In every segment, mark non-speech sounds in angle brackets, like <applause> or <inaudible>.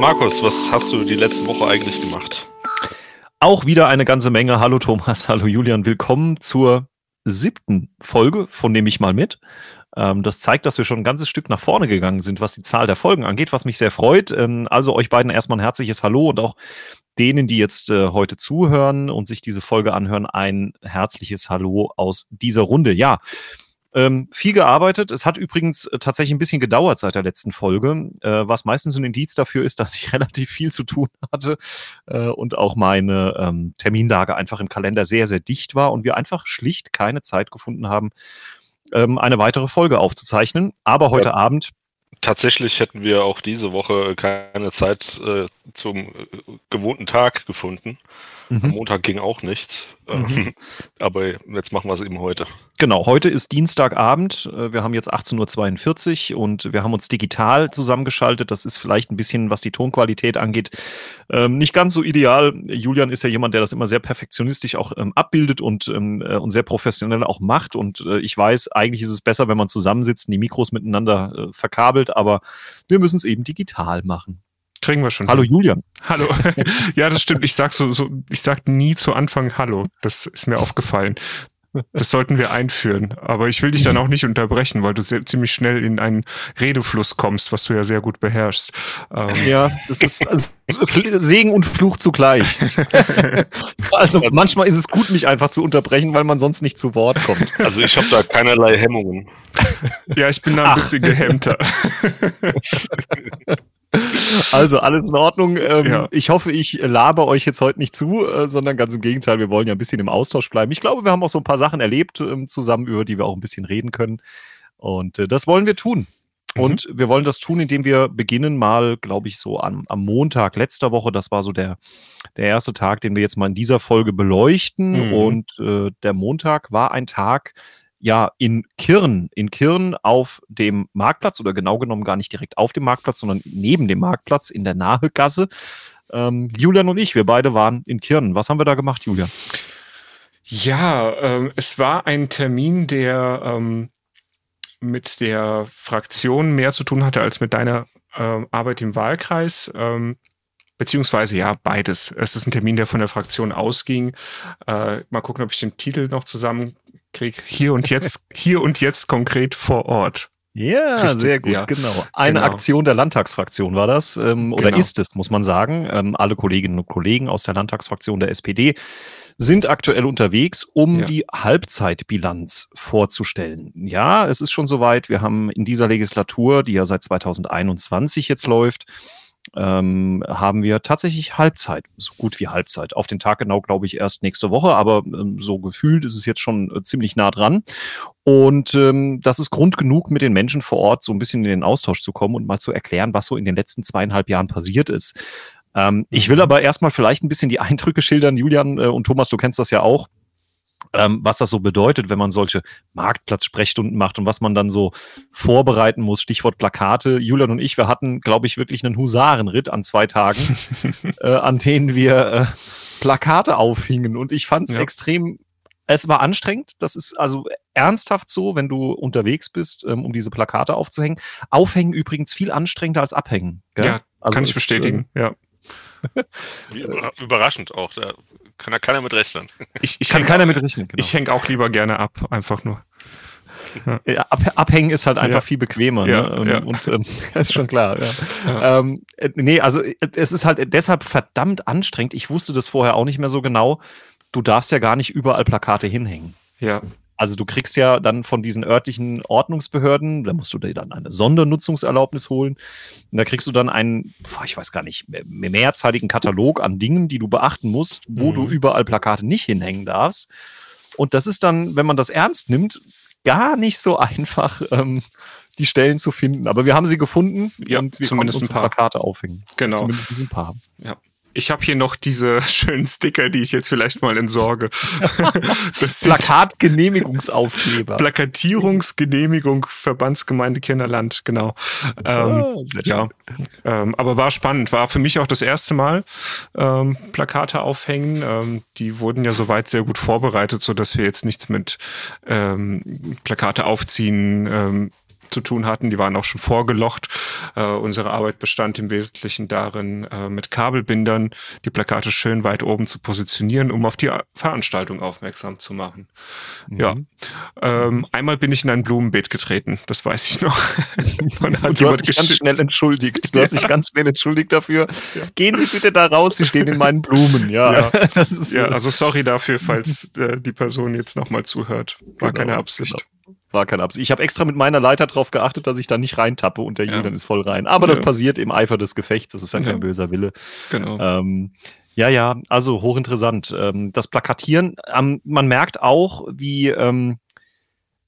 Markus, was hast du die letzte Woche eigentlich gemacht? Auch wieder eine ganze Menge. Hallo Thomas, <laughs> hallo Julian, willkommen zur siebten Folge von Nehme ich mal mit. Ähm, das zeigt, dass wir schon ein ganzes Stück nach vorne gegangen sind, was die Zahl der Folgen angeht, was mich sehr freut. Ähm, also euch beiden erstmal ein herzliches Hallo und auch denen, die jetzt äh, heute zuhören und sich diese Folge anhören, ein herzliches Hallo aus dieser Runde. Ja, ähm, viel gearbeitet. Es hat übrigens äh, tatsächlich ein bisschen gedauert seit der letzten Folge, äh, was meistens ein Indiz dafür ist, <laughs> dass ich relativ viel zu tun hatte äh, und auch meine ähm, Terminlage einfach im Kalender sehr, sehr dicht war und wir einfach schlicht keine Zeit gefunden haben, ähm, eine weitere Folge aufzuzeichnen. Aber heute ja. Abend tatsächlich hätten wir auch diese Woche keine Zeit äh, zum äh, gewohnten Tag gefunden. Mhm. Am Montag ging auch nichts. Ähm, mhm. <laughs> Aber jetzt machen wir es eben heute. Genau, heute ist Dienstagabend. Äh, wir haben jetzt 18.42 Uhr und wir haben uns digital zusammengeschaltet. Das ist vielleicht ein bisschen, was die Tonqualität angeht, ähm, nicht ganz so ideal. Julian ist ja jemand, der das immer sehr perfektionistisch auch ähm, abbildet und, äh, und sehr professionell auch macht. Und äh, ich weiß, eigentlich ist es besser, wenn man zusammensitzt und die Mikros miteinander verkabelt, aber wir müssen es eben digital machen. Kriegen wir schon. Hallo hin. Julian. Hallo. <laughs> ja, das stimmt. Ich sag so, so, ich sag nie zu Anfang Hallo. Das ist mir aufgefallen. Das sollten wir einführen. Aber ich will dich dann auch nicht unterbrechen, weil du sehr, ziemlich schnell in einen Redefluss kommst, was du ja sehr gut beherrschst. Ähm ja, das ist also Segen und Fluch zugleich. <laughs> also manchmal ist es gut, mich einfach zu unterbrechen, weil man sonst nicht zu Wort kommt. Also ich habe da keinerlei Hemmungen. Ja, ich bin da ein Ach. bisschen gehemmter. <laughs> Also alles in Ordnung. Ähm, ja. Ich hoffe, ich laber euch jetzt heute nicht zu, äh, sondern ganz im Gegenteil, wir wollen ja ein bisschen im Austausch bleiben. Ich glaube, wir haben auch so ein paar Sachen erlebt ähm, zusammen, über die wir auch ein bisschen reden können. Und äh, das wollen wir tun. Mhm. Und wir wollen das tun, indem wir beginnen mal, glaube ich, so am, am Montag letzter Woche. Das war so der, der erste Tag, den wir jetzt mal in dieser Folge beleuchten. Mhm. Und äh, der Montag war ein Tag, ja in Kirn, in Kirn auf dem Marktplatz oder genau genommen gar nicht direkt auf dem Marktplatz, sondern neben dem Marktplatz in der Nahegasse. Ähm, Julian und ich, wir beide waren in Kirn. Was haben wir da gemacht, Julian? Ja, ähm, es war ein Termin, der ähm, mit der Fraktion mehr zu tun hatte als mit deiner ähm, Arbeit im Wahlkreis. Ähm, beziehungsweise ja, beides. Es ist ein Termin, der von der Fraktion ausging. Äh, mal gucken, ob ich den Titel noch zusammen krieg. Hier und jetzt, <laughs> hier und jetzt konkret vor Ort. Ja, Richtig, sehr gut, ja. genau. Eine genau. Aktion der Landtagsfraktion war das, ähm, oder genau. ist es, muss man sagen. Ähm, alle Kolleginnen und Kollegen aus der Landtagsfraktion der SPD sind aktuell unterwegs, um ja. die Halbzeitbilanz vorzustellen. Ja, es ist schon soweit. Wir haben in dieser Legislatur, die ja seit 2021 jetzt läuft, ähm, haben wir tatsächlich Halbzeit, so gut wie Halbzeit. Auf den Tag genau, glaube ich, erst nächste Woche, aber ähm, so gefühlt ist es jetzt schon äh, ziemlich nah dran. Und ähm, das ist Grund genug, mit den Menschen vor Ort so ein bisschen in den Austausch zu kommen und mal zu erklären, was so in den letzten zweieinhalb Jahren passiert ist. Ähm, ich will mhm. aber erstmal vielleicht ein bisschen die Eindrücke schildern, Julian äh, und Thomas, du kennst das ja auch ähm, was das so bedeutet, wenn man solche Marktplatz-Sprechstunden macht und was man dann so vorbereiten muss. Stichwort Plakate. Julian und ich, wir hatten, glaube ich, wirklich einen Husarenritt an zwei Tagen, <laughs> äh, an denen wir äh, Plakate aufhingen. Und ich fand es ja. extrem es war anstrengend. Das ist also ernsthaft so, wenn du unterwegs bist, ähm, um diese Plakate aufzuhängen. Aufhängen übrigens viel anstrengender als abhängen. Gell? Ja, also kann ich bestätigen. Äh, ja. Überraschend auch. Da kann ja keiner mit rechnen. Ich, ich kann keiner mit rechnen. Genau. Ich hänge auch lieber gerne ab, einfach nur. Ja. Ab, abhängen ist halt einfach ja. viel bequemer. Ja, ne? Und, ja. und ähm, <laughs> ist schon klar. Ja. Ähm, äh, nee, also äh, es ist halt deshalb verdammt anstrengend. Ich wusste das vorher auch nicht mehr so genau. Du darfst ja gar nicht überall Plakate hinhängen. Ja. Also du kriegst ja dann von diesen örtlichen Ordnungsbehörden, da musst du dir dann eine Sondernutzungserlaubnis holen. Und da kriegst du dann einen, ich weiß gar nicht, mehrzeitigen Katalog an Dingen, die du beachten musst, wo mhm. du überall Plakate nicht hinhängen darfst. Und das ist dann, wenn man das ernst nimmt, gar nicht so einfach, ähm, die Stellen zu finden. Aber wir haben sie gefunden ja, und wir zumindest ein paar Plakate aufhängen. Genau. Zumindest ein paar. Ja ich habe hier noch diese <laughs> schönen Sticker, die ich jetzt vielleicht mal entsorge. <laughs> Plakatgenehmigungsaufkleber. Plakatierungsgenehmigung Verbandsgemeinde Kinderland, genau. Ähm, oh, ja, ähm, aber war spannend. War für mich auch das erste Mal ähm, Plakate aufhängen. Ähm, die wurden ja soweit sehr gut vorbereitet, so dass wir jetzt nichts mit ähm, Plakate aufziehen, ähm, zu tun hatten. Die waren auch schon vorgelocht. Äh, unsere Arbeit bestand im Wesentlichen darin, äh, mit Kabelbindern die Plakate schön weit oben zu positionieren, um auf die Veranstaltung aufmerksam zu machen. Mhm. Ja. Ähm, einmal bin ich in ein Blumenbeet getreten, das weiß ich noch. <laughs> du hast dich ganz schnell entschuldigt. Du hast dich ganz schnell entschuldigt dafür. Ja. Gehen Sie bitte da raus, Sie stehen in meinen Blumen. Ja, ja. <laughs> Ja also sorry dafür, falls äh, die Person jetzt nochmal zuhört. War genau, keine Absicht. Genau. War keine Absicht. Ich habe extra mit meiner Leiter darauf geachtet, dass ich da nicht reintappe und der ja. Julian ist voll rein. Aber ja. das passiert im Eifer des Gefechts. Das ist dann ja. kein böser Wille. Genau. Ähm, ja, ja, also hochinteressant. Ähm, das Plakatieren, ähm, man merkt auch, wie, ähm,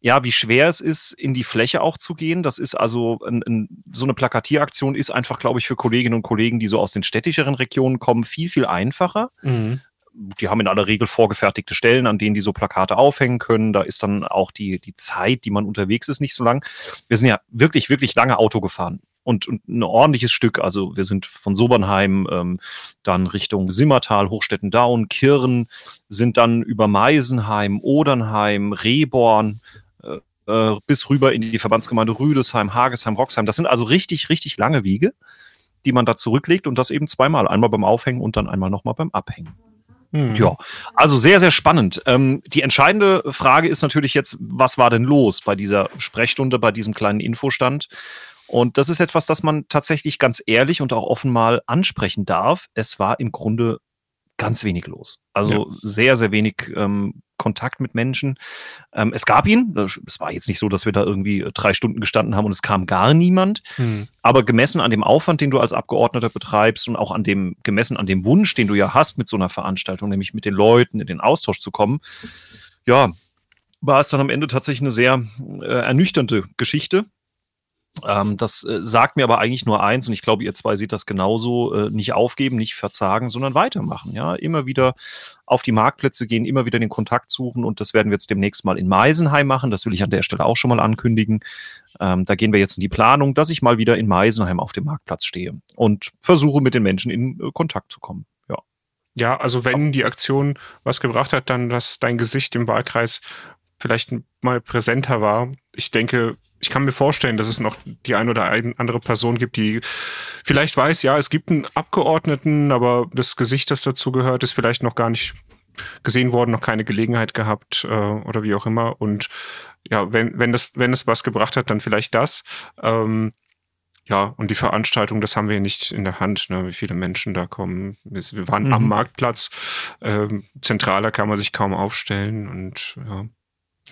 ja, wie schwer es ist, in die Fläche auch zu gehen. Das ist also ein, ein, so eine Plakatieraktion ist einfach, glaube ich, für Kolleginnen und Kollegen, die so aus den städtischeren Regionen kommen, viel, viel einfacher. Mhm die haben in aller Regel vorgefertigte Stellen, an denen die so Plakate aufhängen können. Da ist dann auch die, die Zeit, die man unterwegs ist, nicht so lang. Wir sind ja wirklich, wirklich lange Auto gefahren. Und, und ein ordentliches Stück. Also wir sind von Sobernheim ähm, dann Richtung Simmertal, Hochstetten-Daun, Kirn, sind dann über Meisenheim, Odernheim, Rehborn, äh, äh, bis rüber in die Verbandsgemeinde Rüdesheim, Hagesheim, Roxheim. Das sind also richtig, richtig lange Wiege, die man da zurücklegt und das eben zweimal. Einmal beim Aufhängen und dann einmal nochmal beim Abhängen. Mhm. Ja, also sehr, sehr spannend. Ähm, die entscheidende Frage ist natürlich jetzt, was war denn los bei dieser Sprechstunde, bei diesem kleinen Infostand? Und das ist etwas, das man tatsächlich ganz ehrlich und auch offen mal ansprechen darf. Es war im Grunde ganz wenig los. Also ja. sehr, sehr wenig ähm, Kontakt mit Menschen. Ähm, es gab ihn. Es war jetzt nicht so, dass wir da irgendwie drei Stunden gestanden haben und es kam gar niemand. Mhm. Aber gemessen an dem Aufwand, den du als Abgeordneter betreibst und auch an dem, gemessen an dem Wunsch, den du ja hast mit so einer Veranstaltung, nämlich mit den Leuten in den Austausch zu kommen, ja, war es dann am Ende tatsächlich eine sehr äh, ernüchternde Geschichte. Ähm, das äh, sagt mir aber eigentlich nur eins, und ich glaube, ihr zwei seht das genauso: äh, nicht aufgeben, nicht verzagen, sondern weitermachen. Ja, immer wieder auf die Marktplätze gehen, immer wieder den Kontakt suchen. Und das werden wir jetzt demnächst mal in Meisenheim machen. Das will ich an der Stelle auch schon mal ankündigen. Ähm, da gehen wir jetzt in die Planung, dass ich mal wieder in Meisenheim auf dem Marktplatz stehe und versuche, mit den Menschen in äh, Kontakt zu kommen. Ja. Ja, also wenn die Aktion was gebracht hat, dann, dass dein Gesicht im Wahlkreis vielleicht mal präsenter war. Ich denke, ich kann mir vorstellen, dass es noch die ein oder andere Person gibt, die vielleicht weiß, ja, es gibt einen Abgeordneten, aber das Gesicht, das dazu gehört, ist vielleicht noch gar nicht gesehen worden, noch keine Gelegenheit gehabt äh, oder wie auch immer. Und ja, wenn, wenn, das, wenn es was gebracht hat, dann vielleicht das. Ähm, ja, und die Veranstaltung, das haben wir nicht in der Hand, ne, wie viele Menschen da kommen. Wir waren mhm. am Marktplatz, ähm, zentraler kann man sich kaum aufstellen und ja.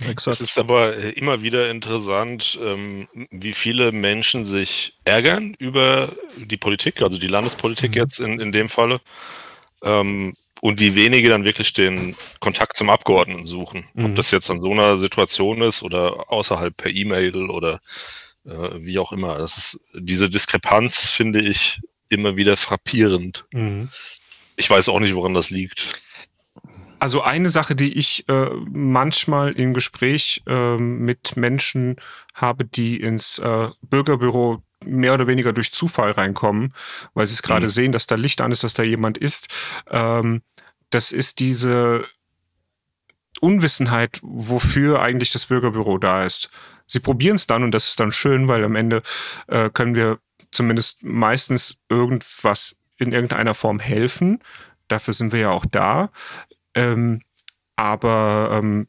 Exakt. Es ist aber äh, immer wieder interessant, ähm, wie viele Menschen sich ärgern über die Politik, also die Landespolitik mhm. jetzt in, in dem Falle, ähm, und wie wenige dann wirklich den Kontakt zum Abgeordneten suchen. Mhm. Ob das jetzt an so einer Situation ist oder außerhalb per E-Mail oder äh, wie auch immer. Das ist, diese Diskrepanz finde ich immer wieder frappierend. Mhm. Ich weiß auch nicht, woran das liegt. Also eine Sache, die ich äh, manchmal im Gespräch äh, mit Menschen habe, die ins äh, Bürgerbüro mehr oder weniger durch Zufall reinkommen, weil sie es gerade mhm. sehen, dass da Licht an ist, dass da jemand ist. Ähm, das ist diese Unwissenheit, wofür eigentlich das Bürgerbüro da ist. Sie probieren es dann und das ist dann schön, weil am Ende äh, können wir zumindest meistens irgendwas in irgendeiner Form helfen. Dafür sind wir ja auch da. Ähm, aber ähm,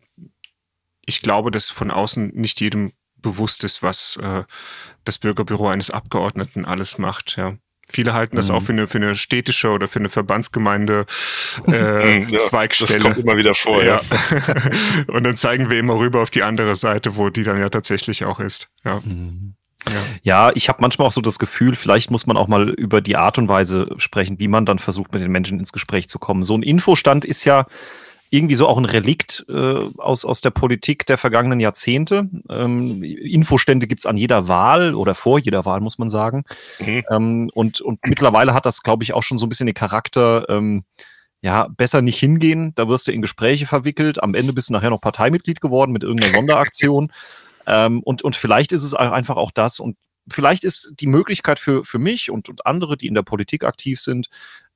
ich glaube, dass von außen nicht jedem bewusst ist, was äh, das Bürgerbüro eines Abgeordneten alles macht. Ja. Viele halten das mhm. auch für eine, für eine städtische oder für eine Verbandsgemeinde <laughs> äh, ja, Zweigstelle. Das kommt immer wieder vor, ja. ja. <laughs> Und dann zeigen wir immer rüber auf die andere Seite, wo die dann ja tatsächlich auch ist. Ja. Mhm. Ja. ja, ich habe manchmal auch so das Gefühl, vielleicht muss man auch mal über die Art und Weise sprechen, wie man dann versucht, mit den Menschen ins Gespräch zu kommen. So ein Infostand ist ja irgendwie so auch ein Relikt äh, aus, aus der Politik der vergangenen Jahrzehnte. Ähm, Infostände gibt's an jeder Wahl oder vor jeder Wahl, muss man sagen. Mhm. Ähm, und, und mittlerweile hat das, glaube ich, auch schon so ein bisschen den Charakter, ähm, ja, besser nicht hingehen, da wirst du in Gespräche verwickelt, am Ende bist du nachher noch Parteimitglied geworden mit irgendeiner <laughs> Sonderaktion. Ähm, und, und vielleicht ist es einfach auch das. Und vielleicht ist die Möglichkeit für, für mich und, und andere, die in der Politik aktiv sind,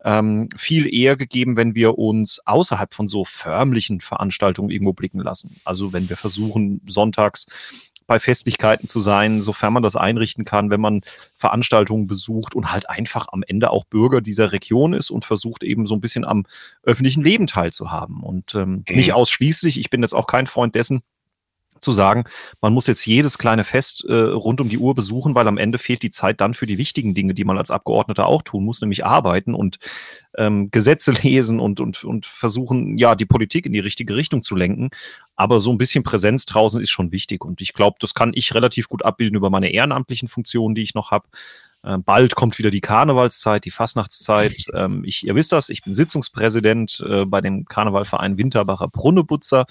ähm, viel eher gegeben, wenn wir uns außerhalb von so förmlichen Veranstaltungen irgendwo blicken lassen. Also wenn wir versuchen, sonntags bei Festlichkeiten zu sein, sofern man das einrichten kann, wenn man Veranstaltungen besucht und halt einfach am Ende auch Bürger dieser Region ist und versucht eben so ein bisschen am öffentlichen Leben teilzuhaben. Und ähm, mhm. nicht ausschließlich, ich bin jetzt auch kein Freund dessen, zu sagen, man muss jetzt jedes kleine Fest äh, rund um die Uhr besuchen, weil am Ende fehlt die Zeit dann für die wichtigen Dinge, die man als Abgeordneter auch tun muss, nämlich arbeiten und ähm, Gesetze <laughs> lesen und, und, und versuchen, ja, die Politik in die richtige Richtung zu lenken. Aber so ein bisschen Präsenz draußen ist schon wichtig. Und ich glaube, das kann ich relativ gut abbilden über meine ehrenamtlichen Funktionen, die ich noch habe. Ähm, bald kommt wieder die Karnevalszeit, die Fastnachtszeit. Ähm, ich, ihr wisst das, ich bin Sitzungspräsident äh, bei dem Karnevalverein Winterbacher Brunnebutzer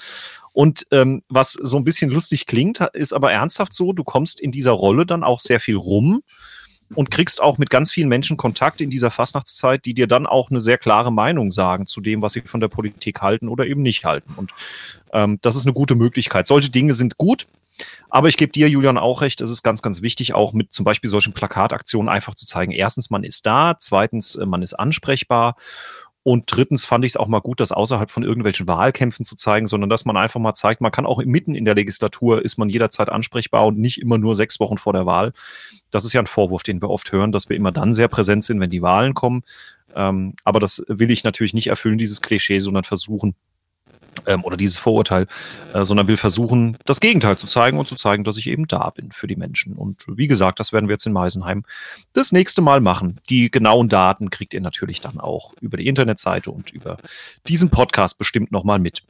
und ähm, was so ein bisschen lustig klingt, ist aber ernsthaft so, du kommst in dieser Rolle dann auch sehr viel rum und kriegst auch mit ganz vielen Menschen Kontakt in dieser Fastnachtszeit, die dir dann auch eine sehr klare Meinung sagen zu dem, was sie von der Politik halten oder eben nicht halten. Und ähm, das ist eine gute Möglichkeit. Solche Dinge sind gut. Aber ich gebe dir, Julian, auch recht, es ist ganz, ganz wichtig, auch mit zum Beispiel solchen Plakataktionen einfach zu zeigen, erstens, man ist da, zweitens, äh, man ist ansprechbar und drittens fand ich es auch mal gut, das außerhalb von irgendwelchen Wahlkämpfen zu zeigen, sondern dass man einfach mal zeigt, man kann auch mitten in der Legislatur ist man jederzeit ansprechbar und nicht immer nur sechs Wochen vor der Wahl. Das ist ja ein Vorwurf, den wir oft hören, dass wir immer dann sehr präsent sind, wenn die Wahlen kommen. Ähm, aber das will ich natürlich nicht erfüllen, dieses Klischee, sondern versuchen, ähm, oder dieses Vorurteil, äh, sondern will versuchen, das Gegenteil zu zeigen und zu zeigen, dass ich eben da bin für die Menschen. Und wie gesagt, das werden wir jetzt in Meisenheim das nächste Mal machen. Die genauen Daten kriegt ihr natürlich dann auch über die Internetseite und über diesen Podcast bestimmt nochmal mit.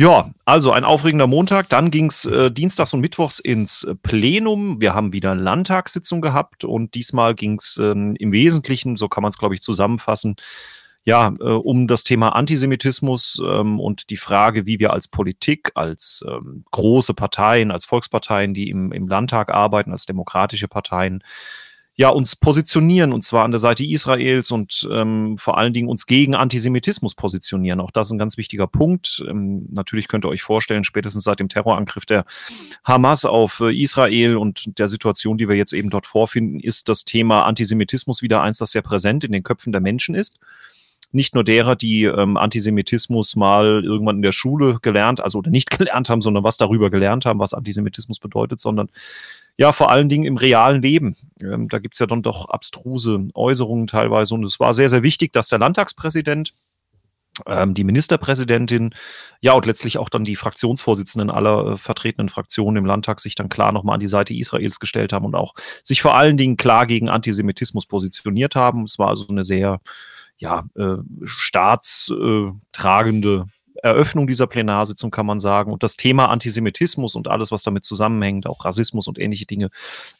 Ja, also ein aufregender Montag. Dann ging es äh, dienstags und mittwochs ins Plenum. Wir haben wieder Landtagssitzung gehabt und diesmal ging es ähm, im Wesentlichen, so kann man es, glaube ich, zusammenfassen, ja, äh, um das Thema Antisemitismus ähm, und die Frage, wie wir als Politik, als ähm, große Parteien, als Volksparteien, die im, im Landtag arbeiten, als demokratische Parteien, ja, uns positionieren, und zwar an der Seite Israels und ähm, vor allen Dingen uns gegen Antisemitismus positionieren. Auch das ist ein ganz wichtiger Punkt. Ähm, natürlich könnt ihr euch vorstellen, spätestens seit dem Terrorangriff der Hamas auf äh, Israel und der Situation, die wir jetzt eben dort vorfinden, ist das Thema Antisemitismus wieder eins, das sehr präsent in den Köpfen der Menschen ist nicht nur derer, die ähm, Antisemitismus mal irgendwann in der Schule gelernt, also oder nicht <laughs> gelernt haben, sondern was darüber gelernt haben, was Antisemitismus bedeutet, sondern ja, vor allen Dingen im realen Leben. Ähm, da gibt's ja dann doch abstruse Äußerungen teilweise. Und es war sehr, sehr wichtig, dass der Landtagspräsident ähm, die Ministerpräsidentin, ja, und letztlich auch dann die Fraktionsvorsitzenden aller äh, vertretenen Fraktionen im Landtag sich dann klar nochmal an die Seite Israels gestellt haben und auch sich vor allen Dingen klar gegen Antisemitismus positioniert haben. Es war also eine sehr ja, äh, staatstragende Eröffnung dieser Plenarsitzung, kann man sagen. Und das Thema Antisemitismus und alles, was damit zusammenhängt, auch Rassismus und ähnliche Dinge,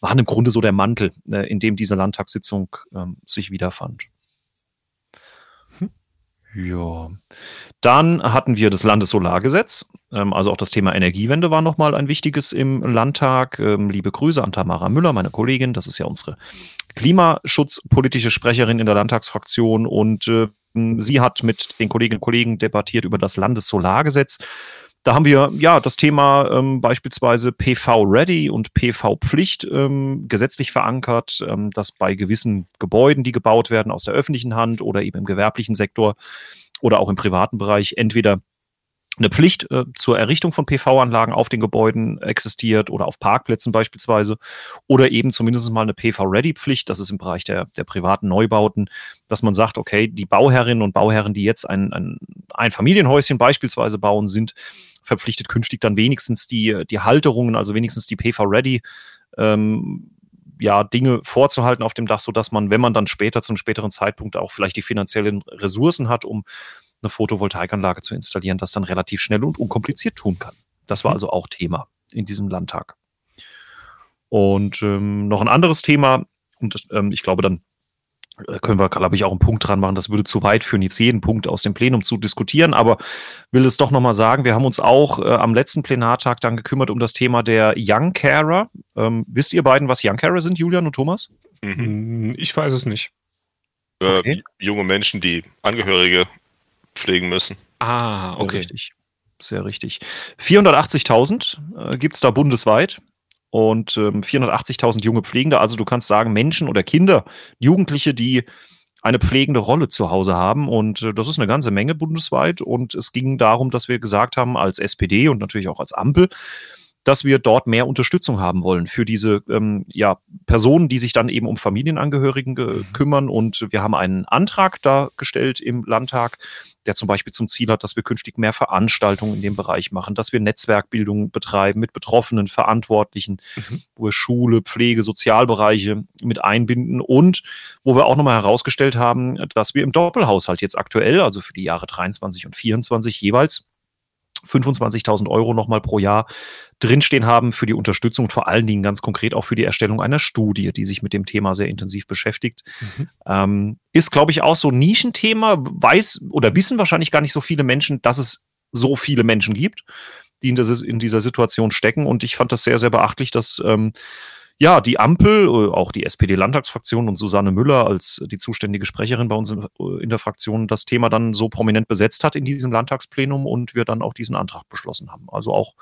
waren im Grunde so der Mantel, äh, in dem diese Landtagssitzung ähm, sich wiederfand. Hm. Ja. Dann hatten wir das Landessolargesetz. Ähm, also auch das Thema Energiewende war nochmal ein wichtiges im Landtag. Ähm, liebe Grüße an Tamara Müller, meine Kollegin. Das ist ja unsere klimaschutzpolitische Sprecherin in der Landtagsfraktion und äh, sie hat mit den Kolleginnen und Kollegen debattiert über das Landessolargesetz. Da haben wir ja das Thema ähm, beispielsweise PV-Ready und PV-Pflicht ähm, gesetzlich verankert, ähm, dass bei gewissen Gebäuden, die gebaut werden aus der öffentlichen Hand oder eben im gewerblichen Sektor oder auch im privaten Bereich, entweder eine Pflicht äh, zur Errichtung von PV-Anlagen auf den Gebäuden existiert oder auf Parkplätzen beispielsweise oder eben zumindest mal eine PV-Ready-Pflicht, das ist im Bereich der, der privaten Neubauten, dass man sagt, okay, die Bauherrinnen und Bauherren, die jetzt ein, ein, ein Familienhäuschen beispielsweise bauen, sind verpflichtet künftig dann wenigstens die, die Halterungen, also wenigstens die PV-Ready ähm, ja, Dinge vorzuhalten auf dem Dach, sodass man, wenn man dann später zu einem späteren Zeitpunkt auch vielleicht die finanziellen Ressourcen hat, um eine Photovoltaikanlage zu installieren, das dann relativ schnell und unkompliziert tun kann. Das war mhm. also auch Thema in diesem Landtag. Und ähm, noch ein anderes Thema, und ähm, ich glaube, dann können wir, glaube ich, auch einen Punkt dran machen. Das würde zu weit führen, jetzt jeden Punkt aus dem Plenum zu diskutieren, aber will es doch nochmal sagen, wir haben uns auch äh, am letzten Plenartag dann gekümmert um das Thema der Young Carer. Ähm, wisst ihr beiden, was Young Carer sind, Julian und Thomas? Mhm. Ich weiß es nicht. Äh, okay. junge Menschen, die Angehörige pflegen müssen. Ah, okay. Richtig. Sehr richtig. 480.000 äh, gibt es da bundesweit und ähm, 480.000 junge Pflegende. Also du kannst sagen, Menschen oder Kinder, Jugendliche, die eine pflegende Rolle zu Hause haben. Und äh, das ist eine ganze Menge bundesweit. Und es ging darum, dass wir gesagt haben, als SPD und natürlich auch als Ampel, dass wir dort mehr Unterstützung haben wollen für diese ähm, ja, Personen, die sich dann eben um Familienangehörigen mhm. kümmern. Und wir haben einen Antrag da gestellt im Landtag, der zum Beispiel zum Ziel hat, dass wir künftig mehr Veranstaltungen in dem Bereich machen, dass wir Netzwerkbildung betreiben mit Betroffenen, Verantwortlichen, mhm. wo wir Schule, Pflege, Sozialbereiche mit einbinden und wo wir auch nochmal herausgestellt haben, dass wir im Doppelhaushalt jetzt aktuell, also für die Jahre 23 und 24 jeweils 25.000 Euro nochmal pro Jahr drinstehen haben für die Unterstützung und vor allen Dingen ganz konkret auch für die Erstellung einer Studie, die sich mit dem Thema sehr intensiv beschäftigt. Mhm. Ähm, ist, glaube ich, auch so ein Nischenthema, weiß oder wissen wahrscheinlich gar nicht so viele Menschen, dass es so viele Menschen gibt, die in, das, in dieser Situation stecken. Und ich fand das sehr, sehr beachtlich, dass ähm, ja, die Ampel, äh, auch die SPD-Landtagsfraktion und Susanne Müller als die zuständige Sprecherin bei uns in der Fraktion das Thema dann so prominent besetzt hat in diesem Landtagsplenum und wir dann auch diesen Antrag beschlossen haben. Also auch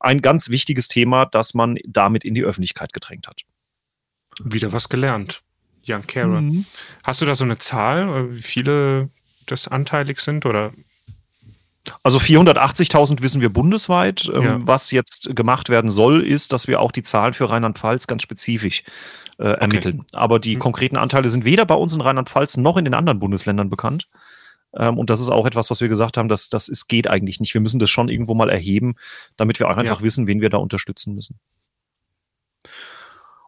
ein ganz wichtiges Thema, das man damit in die Öffentlichkeit gedrängt hat. Wieder was gelernt. Jan Kara. Mhm. Hast du da so eine Zahl, äh, wie viele das anteilig sind oder also 480.000 wissen wir bundesweit. Ähm, ja. Was jetzt gemacht werden soll, ist, dass wir auch die Zahlen für Rheinland-Pfalz ganz spezifisch äh, ermitteln. Okay. Aber die hm. konkreten Anteile sind weder bei uns in Rheinland-Pfalz noch in den anderen Bundesländern bekannt. Ähm, und das ist auch etwas, was wir gesagt haben, dass das ist, geht eigentlich nicht. Wir müssen das schon irgendwo mal erheben, damit wir auch einfach ja. wissen, wen wir da unterstützen müssen.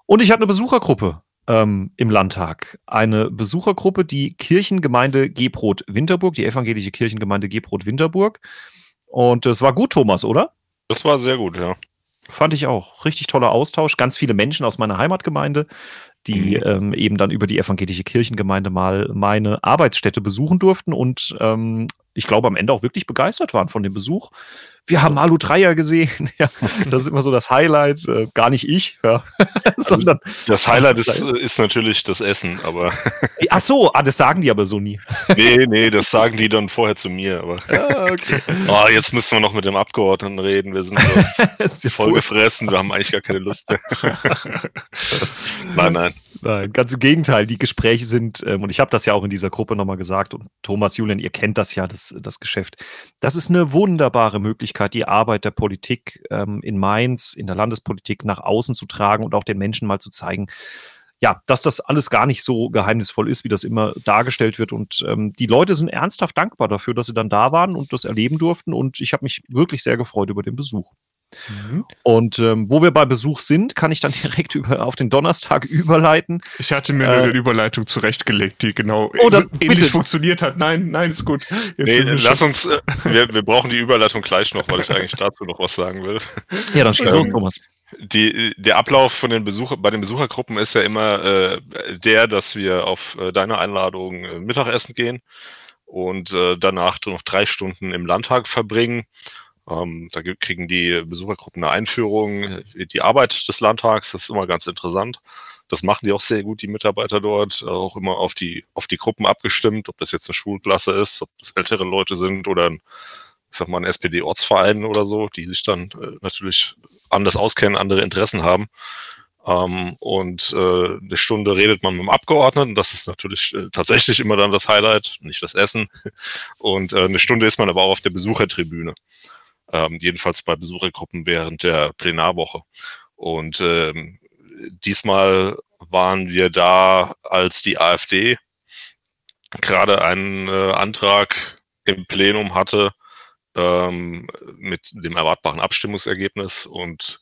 Und ich hatte eine Besuchergruppe ähm, im Landtag. Eine Besuchergruppe, die Kirchengemeinde Gebrot Winterburg, die evangelische Kirchengemeinde Gebrot Winterburg. Und es war gut, Thomas, oder? Das war sehr gut, ja. Fand ich auch. Richtig toller Austausch. Ganz viele Menschen aus meiner Heimatgemeinde, die mhm. ähm, eben dann über die evangelische Kirchengemeinde mal meine Arbeitsstätte besuchen durften und ähm, ich glaube am Ende auch wirklich begeistert waren von dem Besuch wir haben Alu Dreier gesehen. <laughs> ja, das ist immer so das Highlight. Äh, gar nicht ich, ja. <laughs> Also sondern. Das Highlight ist, ist natürlich das Essen, aber. <laughs> Ach so, ah, das sagen die aber so nie. nee, nee, das sagen die dann vorher zu mir. Aber ah, okay. oh, jetzt müssen wir noch mit dem Abgeordneten reden. Wir sind so voll gefressen, wir haben eigentlich gar keine Lust nein, nein. Nein, ganz im Gegenteil. Die Gespräche sind, ähm, und ich habe das ja auch in dieser Gruppe nochmal gesagt, und Thomas, Julian, ihr kennt das ja, das, das Geschäft. Das ist eine wunderbare Möglichkeit, die Arbeit der Politik ähm, in Mainz, in der Landespolitik nach außen zu tragen und auch den Menschen mal zu zeigen, ja, dass das alles gar nicht so geheimnisvoll ist, wie das immer dargestellt wird. Und ähm, die Leute sind ernsthaft dankbar dafür, dass sie dann da waren und das erleben durften. Und ich habe mich wirklich sehr gefreut über den Besuch. Mhm. Und ähm, wo wir bei Besuch sind, kann ich dann <laughs> direkt über, auf den Donnerstag überleiten. Ich hatte mir äh, eine Überleitung zurechtgelegt, die genau oh, so ähnlich bitte. funktioniert hat. Nein, nein, ist gut. Jetzt nee, lass uns, äh, wir, wir brauchen die Überleitung gleich noch, weil ich eigentlich dazu noch was sagen will. Ja, dann schieß ähm, los, Thomas. Die, der Ablauf von den Besucher, bei den Besuchergruppen ist ja immer äh, der, dass wir auf äh, deine Einladung äh, Mittagessen gehen und äh, danach noch drei Stunden im Landtag verbringen ähm, da kriegen die Besuchergruppen eine Einführung, die Arbeit des Landtags, das ist immer ganz interessant. Das machen die auch sehr gut, die Mitarbeiter dort, auch immer auf die, auf die Gruppen abgestimmt, ob das jetzt eine Schulklasse ist, ob das ältere Leute sind oder ein, ich sag mal, ein SPD-Ortsverein oder so, die sich dann äh, natürlich anders auskennen, andere Interessen haben. Ähm, und äh, eine Stunde redet man mit dem Abgeordneten, das ist natürlich äh, tatsächlich immer dann das Highlight, nicht das Essen. <laughs> Und äh, eine Stunde ist man aber auch auf der Besuchertribüne ähm, jedenfalls bei Besuchergruppen während der Plenarwoche. Und ähm, diesmal waren wir da, als die AfD gerade einen äh, Antrag im Plenum hatte ähm, mit dem erwartbaren Abstimmungsergebnis. Und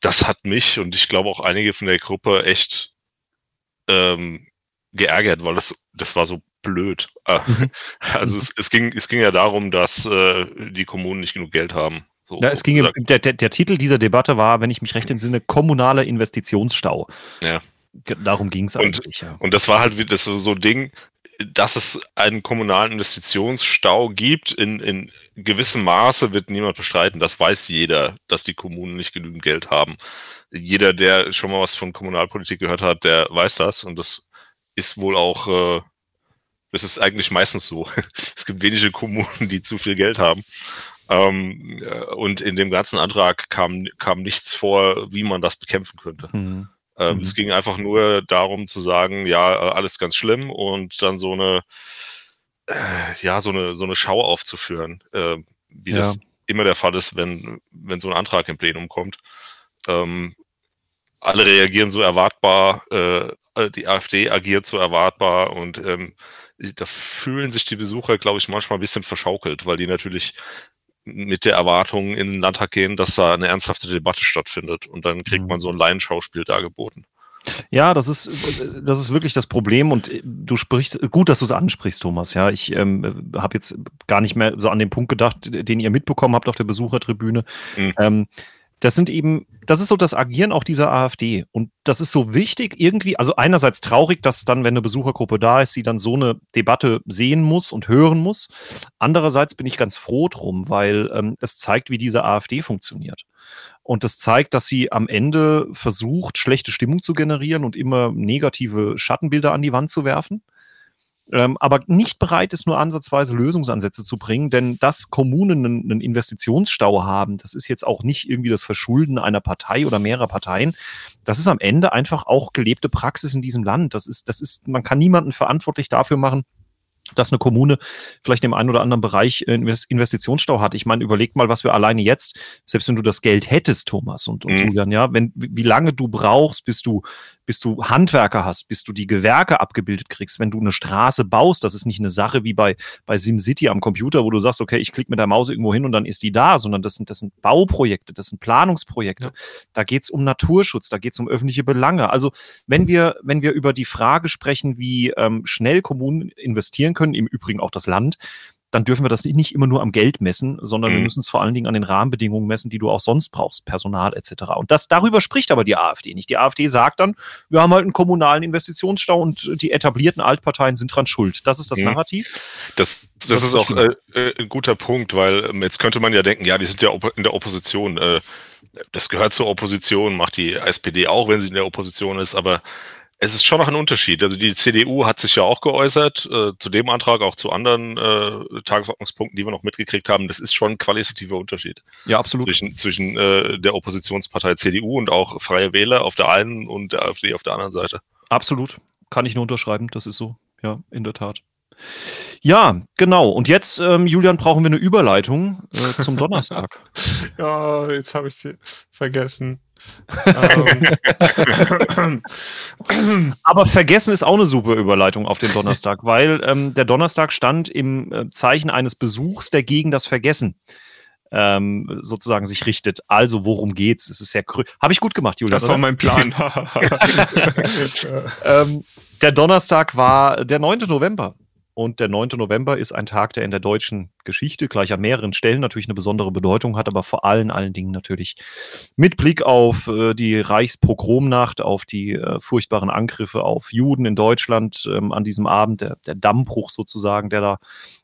das hat mich und ich glaube auch einige von der Gruppe echt ähm, geärgert, weil das, das war so blöd. Äh, mhm. <laughs> Also es, es, ging, es ging ja darum, dass äh, die Kommunen nicht genug Geld haben. So, ja, es ging, der, der, der, Titel dieser Debatte war, wenn ich mich recht entsinne, kommunaler Investitionsstau. Ja. Darum ging es eigentlich. Ja. Und das war halt das so, so ein Ding, dass es einen kommunalen Investitionsstau gibt, in, in gewissem Maße wird niemand bestreiten. Das weiß jeder, dass die Kommunen nicht genügend Geld haben. Jeder, der schon mal was von Kommunalpolitik gehört hat, der weiß das. Und das ist wohl auch äh, das ist eigentlich meistens so. <laughs> Es gibt wenige Kommunen, die zu viel Geld haben. Ähm, äh, und in dem ganzen Antrag kam, kam nichts vor, wie man das bekämpfen könnte. Mhm. Ähm, mhm. Es ging einfach nur darum zu sagen, ja, äh, alles ganz schlimm und dann so eine, äh, ja, so eine, so eine Schau aufzuführen, äh, wie ja. das immer der Fall ist, wenn, wenn so ein Antrag im Plenum kommt. Ähm, alle reagieren so erwartbar, äh, die AfD agiert so erwartbar und ähm, da fühlen sich die Besucher, glaube ich, manchmal ein bisschen verschaukelt, weil die natürlich mit der Erwartung in den Landtag gehen, dass da eine ernsthafte Debatte stattfindet und dann kriegt man mhm. so ein Laienschauspiel dargeboten. Ja, das ist, das ist wirklich das Problem und du sprichst, gut, dass du es ansprichst, Thomas. Ja, ich ähm, habe jetzt gar nicht mehr so an den Punkt gedacht, den ihr mitbekommen habt auf der Besuchertribüne. Mhm. Ähm, das sind eben, das ist so das Agieren auch dieser AfD. Und das ist so wichtig irgendwie, also einerseits traurig, dass dann, wenn eine Besuchergruppe da ist, sie dann so eine Debatte sehen muss und hören muss. Andererseits bin ich ganz froh drum, weil ähm, es zeigt, wie diese AfD funktioniert. Und das zeigt, dass sie am Ende versucht, schlechte Stimmung zu generieren und immer negative Schattenbilder an die Wand zu werfen ähm, aber nicht bereit ist, nur ansatzweise Lösungsansätze zu bringen, denn dass Kommunen einen, einen, Investitionsstau haben, das ist jetzt auch nicht irgendwie das Verschulden einer Partei oder mehrerer Parteien. Das ist am Ende einfach auch gelebte Praxis in diesem Land. Das ist, das ist, man kann niemanden verantwortlich dafür machen, dass eine Kommune vielleicht im einen oder anderen Bereich Investitionsstau hat. Ich meine, überleg mal, was wir alleine jetzt, selbst wenn du das Geld hättest, Thomas und, und mhm. Julian, ja, wenn, wie lange du brauchst, bis du bis du Handwerker hast, bis du die Gewerke abgebildet kriegst, wenn du eine Straße baust, das ist nicht eine Sache wie bei, bei SimCity am Computer, wo du sagst, okay, ich klicke mit der Maus irgendwo hin und dann ist die da, sondern das sind, das sind Bauprojekte, das sind Planungsprojekte. Ja. Da geht es um Naturschutz, da geht es um öffentliche Belange. Also wenn wir, wenn wir über die Frage sprechen, wie ähm, schnell Kommunen investieren können, im Übrigen auch das Land, dann dürfen wir das nicht immer nur am Geld messen, sondern mhm. wir müssen es vor allen Dingen an den Rahmenbedingungen messen, die du auch sonst brauchst, Personal etc. Und das darüber spricht aber die AfD nicht. Die AfD sagt dann, wir haben halt einen kommunalen Investitionsstau und die etablierten Altparteien sind dran schuld. Das ist das mhm. Narrativ. Das, das, das ist auch äh, äh, ein guter Punkt, weil ähm, jetzt könnte man ja denken, ja, die sind ja in der Opposition. Äh, das gehört zur Opposition, macht die SPD auch, wenn sie in der Opposition ist, aber es ist schon noch ein Unterschied. Also die CDU hat sich ja auch geäußert, äh, zu dem Antrag, auch zu anderen äh, Tagesordnungspunkten, die wir noch mitgekriegt haben. Das ist schon ein qualitativer Unterschied. Ja, absolut. Zwischen, zwischen äh, der Oppositionspartei CDU und auch Freie Wähler auf der einen und der AfD auf der anderen Seite. Absolut. Kann ich nur unterschreiben, das ist so. Ja, in der Tat. Ja, genau. Und jetzt, ähm, Julian, brauchen wir eine Überleitung äh, zum <laughs> Donnerstag. ja, jetzt habe ich sie vergessen. Ähm. <laughs> Aber vergessen ist auch eine super Überleitung auf den Donnerstag, weil ähm, der Donnerstag stand im äh, Zeichen eines Besuchs, der gegen das Vergessen ähm, sozusagen sich richtet. Also, worum geht's? Es ist sehr Habe ich gut gemacht, Julian. Das war oder? mein Plan. <laughs> <laughs> ähm, der Donnerstag war der 9. November. Und der 9. November ist ein Tag, der in der deutschen Geschichte gleich an mehreren Stellen natürlich eine besondere Bedeutung hat, aber vor allen, allen Dingen natürlich mit Blick auf äh, die Reichspogromnacht, auf die äh, furchtbaren Angriffe auf Juden in Deutschland ähm, an diesem Abend, der, der Dammbruch sozusagen, der da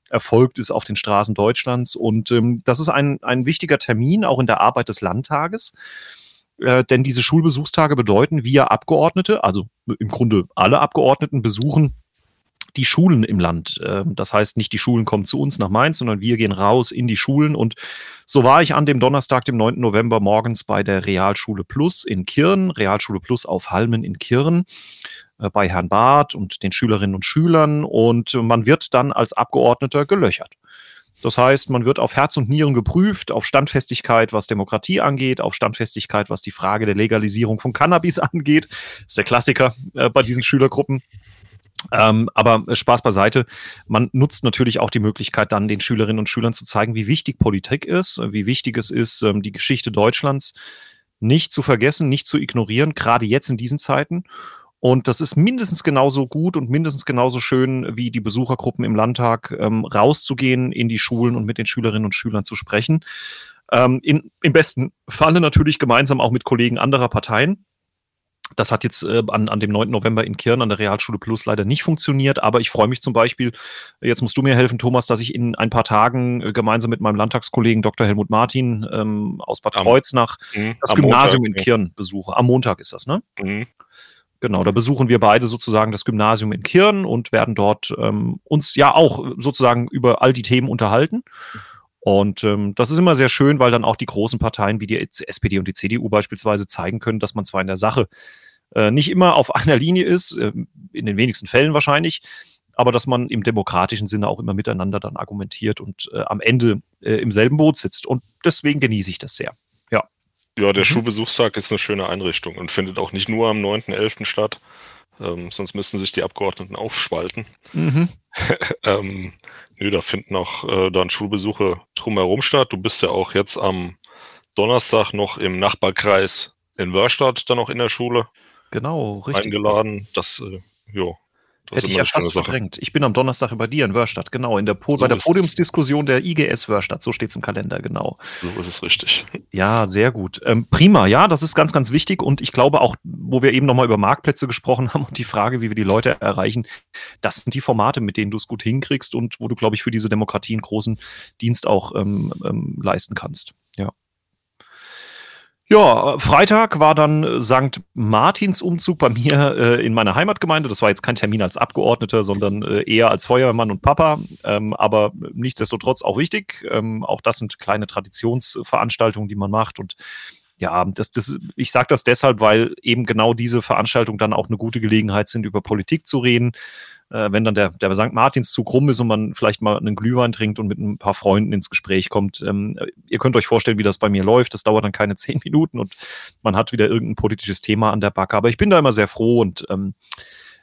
erfolgt ist auf den Straßen Deutschlands. Und ähm, das ist ein, ein wichtiger Termin auch in der Arbeit des Landtages. Äh, denn diese Schulbesuchstage bedeuten, wir Abgeordnete, also im Grunde alle Abgeordneten, besuchen die Schulen im Land. Ähm, das heißt, nicht die Schulen kommen zu uns nach Mainz, sondern wir gehen raus in die Schulen. Und so war ich an dem Donnerstag, dem 9. November, morgens bei der Realschule Plus in Kirn, Realschule Plus auf Halmen in Kirn äh, bei Herrn Barth und den Schülerinnen und Schülern. Und man wird dann als Abgeordneter gelöchert. Das heißt, man wird auf Herz und Nieren geprüft, auf Standfestigkeit, was Demokratie angeht, auf Standfestigkeit, was die Frage der Legalisierung von Cannabis <laughs> angeht. Das ist der Klassiker äh, bei diesen Schülergruppen. Ähm, aber Spaß beiseite. Man nutzt natürlich auch die Möglichkeit, dann den Schülerinnen und Schülern zu zeigen, wie wichtig Politik ist, wie wichtig es ist, ähm, die Geschichte Deutschlands nicht zu vergessen, nicht zu ignorieren, gerade jetzt in diesen Zeiten. Und das ist mindestens genauso gut und mindestens genauso schön, wie die Besuchergruppen im Landtag ähm, rauszugehen in die Schulen und mit den Schülerinnen und Schülern zu sprechen. Ähm, in, Im besten Falle natürlich gemeinsam auch mit Kollegen anderer Parteien. Das hat jetzt äh, an, an dem 9. November in Kirn an der Realschule Plus leider nicht funktioniert, aber ich freue mich zum Beispiel, jetzt musst du mir helfen, Thomas, dass ich in ein paar Tagen äh, gemeinsam mit meinem Landtagskollegen Dr. Helmut Martin ähm, aus Bad Kreuznach mhm. das Am Gymnasium Montag, in Kirn besuche. Am Montag ist das, ne? Mhm. Genau, da besuchen wir beide sozusagen das Gymnasium in Kirn und werden dort ähm, uns ja auch sozusagen über all die Themen unterhalten. Und ähm, das ist immer sehr schön, weil dann auch die großen Parteien wie die SPD und die CDU beispielsweise zeigen können, dass man zwar in der Sache äh, nicht immer auf <laughs> einer Linie ist, äh, in den wenigsten Fällen wahrscheinlich, aber dass man im demokratischen Sinne auch immer miteinander dann argumentiert und äh, am Ende äh, im selben Boot sitzt. Und deswegen genieße ich das sehr. Ja. Ja, der mhm. Schulbesuchstag ist eine schöne Einrichtung und findet auch nicht nur am 9.11. statt. Ähm, sonst müssten sich die Abgeordneten aufspalten. Mhm. <laughs> ähm, nö, da finden auch äh, dann Schulbesuche drumherum statt. Du bist ja auch jetzt am Donnerstag noch im Nachbarkreis in Wörstadt dann noch in der Schule. Genau, richtig. Eingeladen. Das, äh, jo, das Hätte ich ja fast verdrängt. Ich bin am Donnerstag über dir in Wörstadt, genau. In der po so bei der Podiumsdiskussion der IGS Wörstadt, so steht es im Kalender, genau. So ist es richtig. Ja, sehr gut. Ähm, prima, ja, das ist ganz, ganz wichtig. Und ich glaube auch, wo wir eben nochmal über Marktplätze gesprochen <laughs> haben und die Frage, wie wir die Leute erreichen, das sind die Formate, mit denen du es gut hinkriegst und wo du, glaube ich, für diese Demokratie einen großen Dienst auch ähm, ähm, leisten kannst. Ja. Ja, Freitag war dann St. Martins Umzug bei mir äh, in meiner Heimatgemeinde. Das war jetzt kein Termin als Abgeordneter, sondern äh, eher als Feuerwehrmann und Papa. Ähm, aber nichtsdestotrotz auch wichtig. Ähm, auch das sind kleine Traditionsveranstaltungen, die man macht. Und ja, das, das, ich sage das deshalb, weil eben genau diese Veranstaltungen dann auch eine gute Gelegenheit sind, über Politik zu reden äh, wenn dann der, der St. Martinszug rum ist und man vielleicht mal einen Glühwein trinkt und mit ein paar Freunden ins Gespräch kommt. Ähm, ihr könnt euch vorstellen, wie das bei mir läuft. Das dauert dann keine <laughs> zehn Minuten und man hat wieder irgendein politisches Thema an der Backe. Aber ich bin da immer sehr froh und ähm,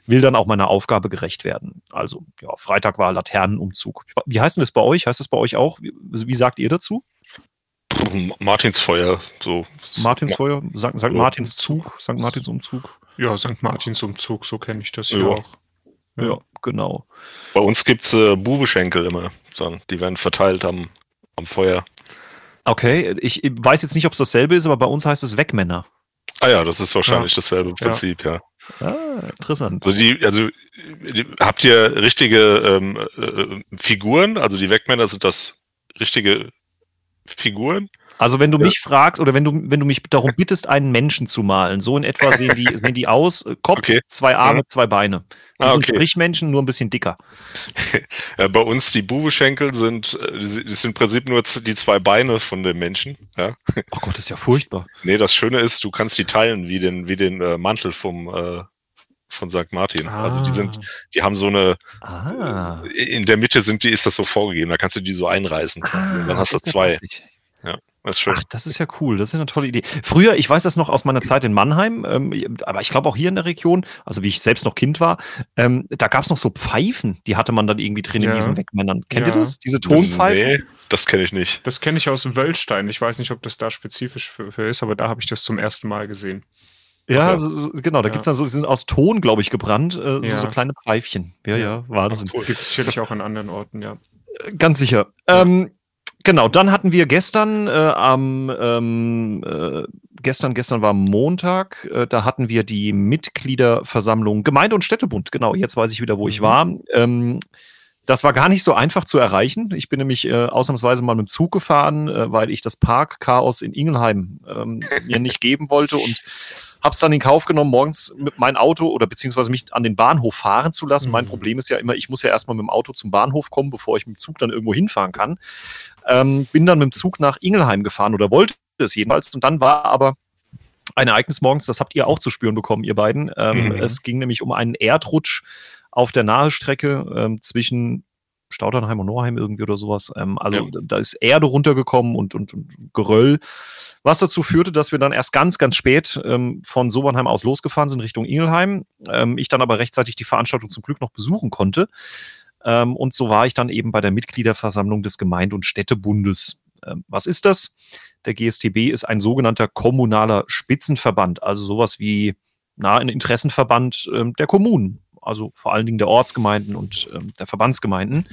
will dann auch meiner Aufgabe gerecht werden. Also, ja, Freitag war Laternenumzug. Wie heißt denn das bei euch? Heißt das bei euch auch? Wie, wie sagt ihr dazu? Martinsfeuer, so. Martinsfeuer, St. St. Martinszug, St. Martinsumzug. Ja, St. Martinsumzug, so kenne ich das ja auch. Ja, genau. Bei uns gibt es äh, Bubeschenkel immer. Die werden verteilt am, am Feuer. Okay, ich weiß jetzt nicht, ob es dasselbe ist, aber bei uns heißt es Wegmänner. Ah ja, das ist wahrscheinlich ja. dasselbe Prinzip, ja. ja. Ah, interessant. Also, die, also die, habt ihr richtige ähm, äh, Figuren? Also die Wegmänner sind das richtige Figuren? Also wenn du ja. mich fragst oder wenn du, wenn du mich darum bittest, einen Menschen zu malen, so in etwa sehen die, <laughs> sehen die aus, Kopf, okay. zwei Arme, ja. zwei Beine. Die ah, sind okay. Strichmenschen, nur ein bisschen dicker. <laughs> Ja, bei uns die Bubeschenkel sind, äh, sind im Prinzip nur die zwei Beine von dem Menschen. Ja. Oh Gott, das ist ja furchtbar. <laughs> Nee, das Schöne ist, du kannst die teilen wie den, wie den äh, Mantel vom, äh, von St. Martin. Ah. Also die sind, ah. die haben so eine, ah. in der Mitte sind die, ist das so vorgegeben, da kannst du die so einreißen. Ah, dann hast du zwei. Ja. Das ist schön. Ach, das ist ja cool. Das ist eine tolle Idee. Früher, ich weiß das noch aus meiner Zeit in Mannheim, ähm, aber ich glaube auch hier in der Region, also wie ich selbst noch Kind war, ähm, da gab es noch so Pfeifen, die hatte man dann irgendwie drin ja. in diesen Wegmännern. Kennt ja. ihr das? Diese Tonpfeifen? Nee, das kenne ich nicht. Das kenne ich aus Wöllstein. Ich weiß nicht, ob das da spezifisch für, für ist, aber da habe ich das zum ersten Mal gesehen. Ja, so, genau, da ja. gibt es dann so, die sind aus Ton, glaube ich, gebrannt, äh, so, so, kleine Pfeifchen. Ja, ja, Wahnsinn. Cool. Gibt es sicherlich auch an anderen Orten, ja. Ganz sicher. Ähm, Genau, dann hatten wir gestern äh, am ähm, äh, gestern, gestern war Montag, äh, da hatten wir die Mitgliederversammlung Gemeinde- und Städtebund. Genau, jetzt weiß ich wieder, wo mhm. ich war. Ähm, das war gar nicht so einfach zu erreichen. Ich bin nämlich äh, ausnahmsweise mal mit dem Zug gefahren, äh, weil ich das Parkchaos in Ingelheim ähm, mir nicht geben wollte und habe es dann in Kauf genommen, morgens mit meinem Auto oder beziehungsweise mich an den Bahnhof fahren zu lassen. Mhm. Mein Problem ist ja immer, ich muss ja erstmal mit dem Auto zum Bahnhof kommen, bevor ich mit dem Zug dann irgendwo hinfahren kann. Ähm, bin dann mit dem Zug nach Ingelheim gefahren oder wollte es jedenfalls. Und dann war aber ein Ereignis morgens, das habt ihr auch zu spüren bekommen, ihr beiden. Ähm, mhm. Es ging nämlich um einen Erdrutsch auf der Nahestrecke ähm, zwischen Staudernheim und Norheim irgendwie oder sowas. Ähm, also ja. da ist Erde runtergekommen und, und, und, Geröll, was dazu führte, dass wir dann erst ganz, ganz spät ähm, von Sobernheim aus losgefahren sind Richtung Ingelheim. Ähm, ich dann aber rechtzeitig die Veranstaltung zum Glück noch besuchen konnte. Ähm, und so war ich dann eben bei der Mitgliederversammlung des Gemeinde- und Städtebundes. Ähm, was ist das? Der GSTB ist ein sogenannter kommunaler Spitzenverband, also sowas wie na, ein Interessenverband ähm, der Kommunen, also vor allen Dingen der Ortsgemeinden und ähm, der Verbandsgemeinden.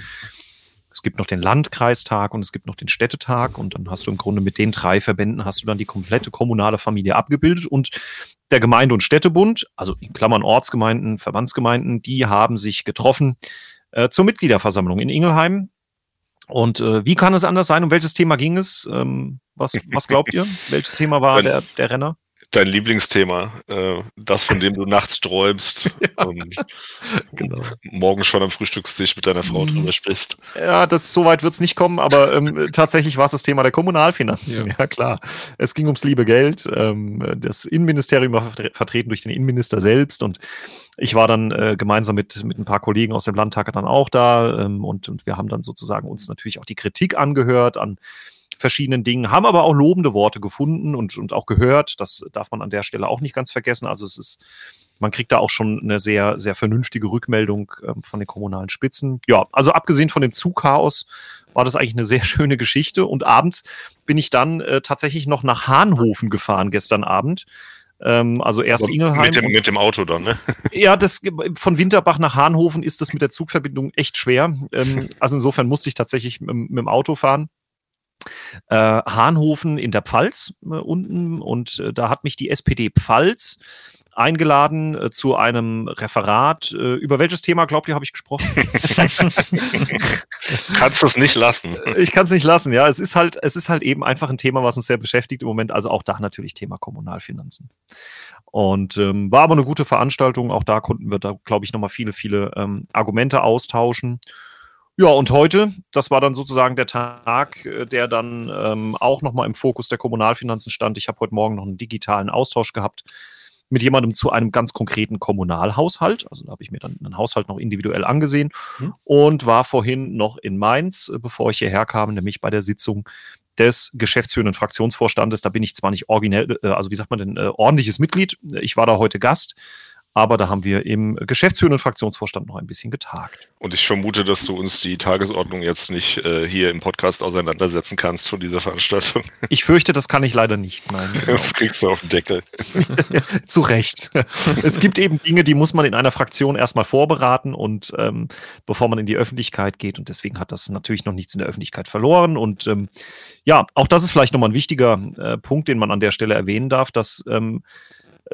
Es gibt noch den Landkreistag und es gibt noch den Städtetag und dann hast du im Grunde mit den drei Verbänden hast du dann die komplette kommunale Familie abgebildet und der Gemeinde- und Städtebund, also in Klammern Ortsgemeinden, Verbandsgemeinden, die haben sich getroffen äh, zur Mitgliederversammlung in Ingelheim. Und äh, wie kann es anders sein? Um welches Thema ging es? Ähm, was, was glaubt ihr? Welches Thema war der, der Renner? Dein Lieblingsthema, äh, das, von dem du nachts träumst <laughs> ja. und genau. morgen schon am Frühstückstisch mit deiner Frau mhm. drüber sprichst. Ja, das so weit wird es nicht kommen, aber ähm, tatsächlich war es das Thema der Kommunalfinanzen. Ja. ja. klar. Es ging ums liebe Geld. Ähm, das Innenministerium war vertreten durch den Innenminister selbst und ich war dann äh, gemeinsam mit, mit ein paar Kollegen aus dem Landtag dann auch da ähm, und, und wir haben dann sozusagen uns natürlich auch die Kritik angehört an verschiedenen Dingen, haben aber auch lobende Worte gefunden und, und auch gehört. Das darf man an der Stelle auch nicht ganz vergessen. Also es ist, man kriegt da auch schon eine sehr, sehr vernünftige Rückmeldung ähm, von den kommunalen Spitzen. Ja, also abgesehen von dem Zugchaos war das eigentlich eine sehr schöne Geschichte. Und abends bin ich dann äh, tatsächlich noch nach Hahnhofen gefahren gestern Abend. Ähm, also erst Aber Ingelheim. Mit dem, mit dem, Auto dann, ne? <laughs> Ja, das, von Winterbach nach Hahnhofen ist das mit der Zugverbindung echt schwer. Ähm, also insofern musste ich tatsächlich mit, mit dem Auto fahren äh, Hahnhofen in der Pfalz äh, unten und äh, da hat mich die SPD Pfalz eingeladen äh, zu einem Referat. Äh, über welches Thema, glaubt ihr, habe ich gesprochen? <laughs> Kannst du es nicht lassen. Äh, ich kann es nicht lassen, ja. Es ist, halt, es ist halt eben einfach ein Thema, was uns sehr beschäftigt im Moment. Also auch da natürlich Thema Kommunalfinanzen. Und ähm, war aber eine gute Veranstaltung. Auch da konnten wir da, glaube ich, nochmal viele, viele ähm, Argumente austauschen. Ja, und heute, das war dann sozusagen der Tag, äh, der dann ähm, auch nochmal im Fokus der Kommunalfinanzen stand. Ich habe heute Morgen noch einen digitalen Austausch gehabt mit jemandem zu einem ganz konkreten Kommunalhaushalt. Also da habe ich mir dann einen Haushalt noch individuell angesehen mhm. und war vorhin noch in Mainz, äh, bevor ich hierher kam, nämlich bei der Sitzung des geschäftsführenden Fraktionsvorstandes. Da bin ich zwar nicht originell, äh, also wie sagt man denn, ordentliches Mitglied. Ich war da heute Gast aber da haben wir im geschäftsführenden Fraktionsvorstand noch ein bisschen getagt. Und ich vermute, dass du uns die Tagesordnung jetzt nicht äh, hier im Podcast auseinandersetzen kannst von dieser Veranstaltung. <laughs> Ich fürchte, das kann ich leider nicht. Nein, <laughs> genau. Das kriegst du auf den Deckel. <laughs> Zu Recht. Es gibt eben Dinge, die muss man in einer Fraktion erstmal vorberaten und ähm, bevor man in die Öffentlichkeit geht. Und deswegen hat das natürlich noch nichts in der Öffentlichkeit verloren. Und ähm, ja, auch das ist vielleicht nochmal ein wichtiger äh, Punkt, den man an der Stelle erwähnen darf, dass ähm,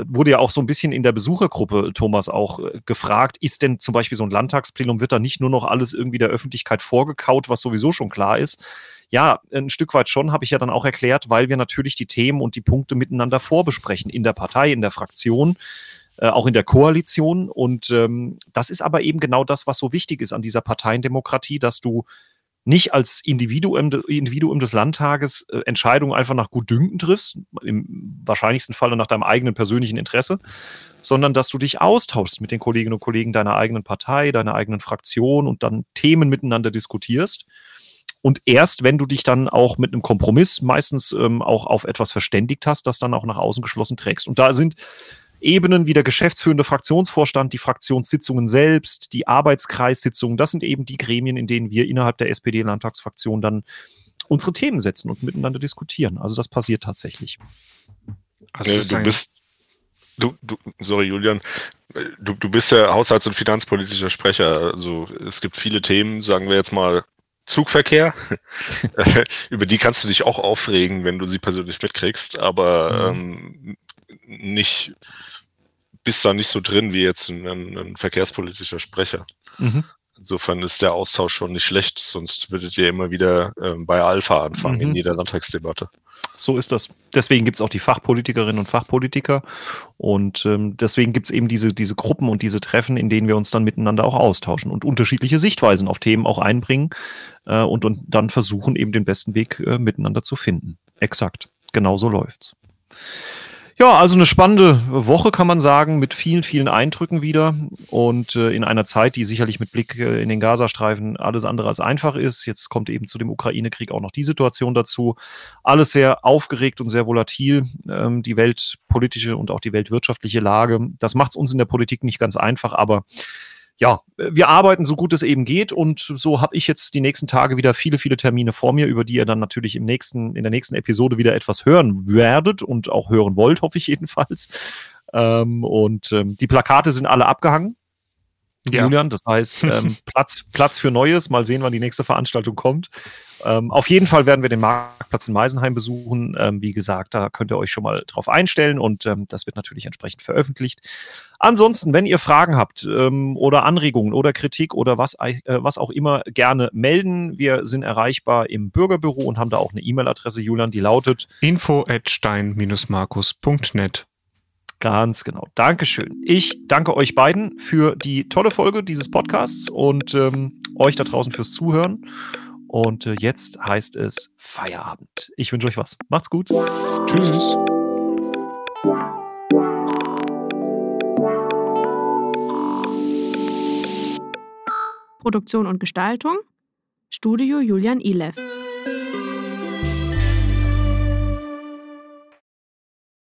wurde ja auch so ein bisschen in der Besuchergruppe, Thomas, auch äh, gefragt, ist denn zum Beispiel so ein Landtagsplenum, wird da nicht nur noch alles irgendwie der Öffentlichkeit vorgekaut, was sowieso schon klar ist? Ja, ein Stück weit schon, habe ich ja dann auch erklärt, weil wir natürlich die Themen und die Punkte miteinander vorbesprechen, in der Partei, in der Fraktion. Äh, auch in der Koalition. Und ähm, das ist aber eben genau das, was so wichtig ist an dieser Parteiendemokratie, dass du nicht als Individuum, Individuum des Landtages äh, Entscheidungen einfach nach Gutdünken triffst, im wahrscheinlichsten Falle nach deinem eigenen persönlichen Interesse, sondern dass du dich austauschst mit den Kolleginnen und Kollegen deiner eigenen Partei, deiner eigenen Fraktion und dann Themen miteinander diskutierst. Und erst wenn du dich dann auch mit einem Kompromiss meistens ähm, auch auf etwas verständigt hast, das dann auch nach außen geschlossen trägst. Und da sind Ebenen wie der geschäftsführende Fraktionsvorstand, die Fraktionssitzungen selbst, die Arbeitskreissitzungen, das sind eben die Gremien, in denen wir innerhalb der SPD-Landtagsfraktion dann unsere Themen setzen und miteinander diskutieren. Also das passiert tatsächlich. Also du bist, du, du, sorry Julian, du, du bist ja haushalts- und finanzpolitischer Sprecher. Also es gibt viele Themen, sagen wir jetzt mal Zugverkehr. <laughs> Über die kannst du dich auch aufregen, wenn du sie persönlich mitkriegst, aber mhm. ähm, nicht bist da nicht so drin wie jetzt ein, ein verkehrspolitischer Sprecher. Mhm. Insofern ist der Austausch schon nicht schlecht, sonst würdet ihr immer wieder ähm, bei Alpha anfangen mhm. in jeder Landtagsdebatte. So ist das. Deswegen gibt es auch die Fachpolitikerinnen und Fachpolitiker und ähm, deswegen gibt es eben diese, diese Gruppen und diese Treffen, in denen wir uns dann miteinander auch austauschen und unterschiedliche Sichtweisen auf Themen auch einbringen äh, und, und dann versuchen eben den besten Weg äh, miteinander zu finden. Exakt. Genau so läuft's. Ja, also eine spannende Woche kann man sagen, mit vielen, vielen Eindrücken wieder und äh, in einer Zeit, die sicherlich mit Blick äh, in den Gazastreifen alles andere als einfach ist. Jetzt kommt eben zu dem Ukraine-Krieg auch noch die Situation dazu. Alles sehr aufgeregt und sehr volatil, ähm, die weltpolitische und auch die weltwirtschaftliche Lage. Das macht es uns in der Politik nicht ganz einfach, aber ja, wir arbeiten so gut es eben geht und so habe ich jetzt die nächsten Tage wieder viele, viele Termine vor mir, über die ihr dann natürlich im nächsten, in der nächsten Episode wieder etwas hören werdet und auch hören wollt, hoffe ich jedenfalls. Ähm, und ähm, die Plakate sind alle abgehangen. Ja. Julian. Das heißt, ähm, <laughs> Platz, Platz für Neues. Mal sehen, wann die nächste Veranstaltung kommt. Ähm, auf jeden Fall werden wir den Marktplatz in Meisenheim besuchen. Ähm, wie gesagt, da könnt ihr euch schon mal drauf einstellen und ähm, das wird natürlich entsprechend veröffentlicht. Ansonsten, wenn ihr Fragen habt ähm, oder Anregungen oder Kritik oder was, äh, was auch immer, gerne melden. Wir sind erreichbar im Bürgerbüro und haben da auch eine E-Mail-Adresse, Julian, die lautet info at stein-markus.net. Ganz genau. Dankeschön. Ich danke euch beiden für die tolle Folge dieses Podcasts und ähm, euch da draußen fürs Zuhören. Und äh, jetzt heißt es Feierabend. Ich wünsche euch was. Macht's gut. Tschüss. Produktion und Gestaltung Studio Julian Ilev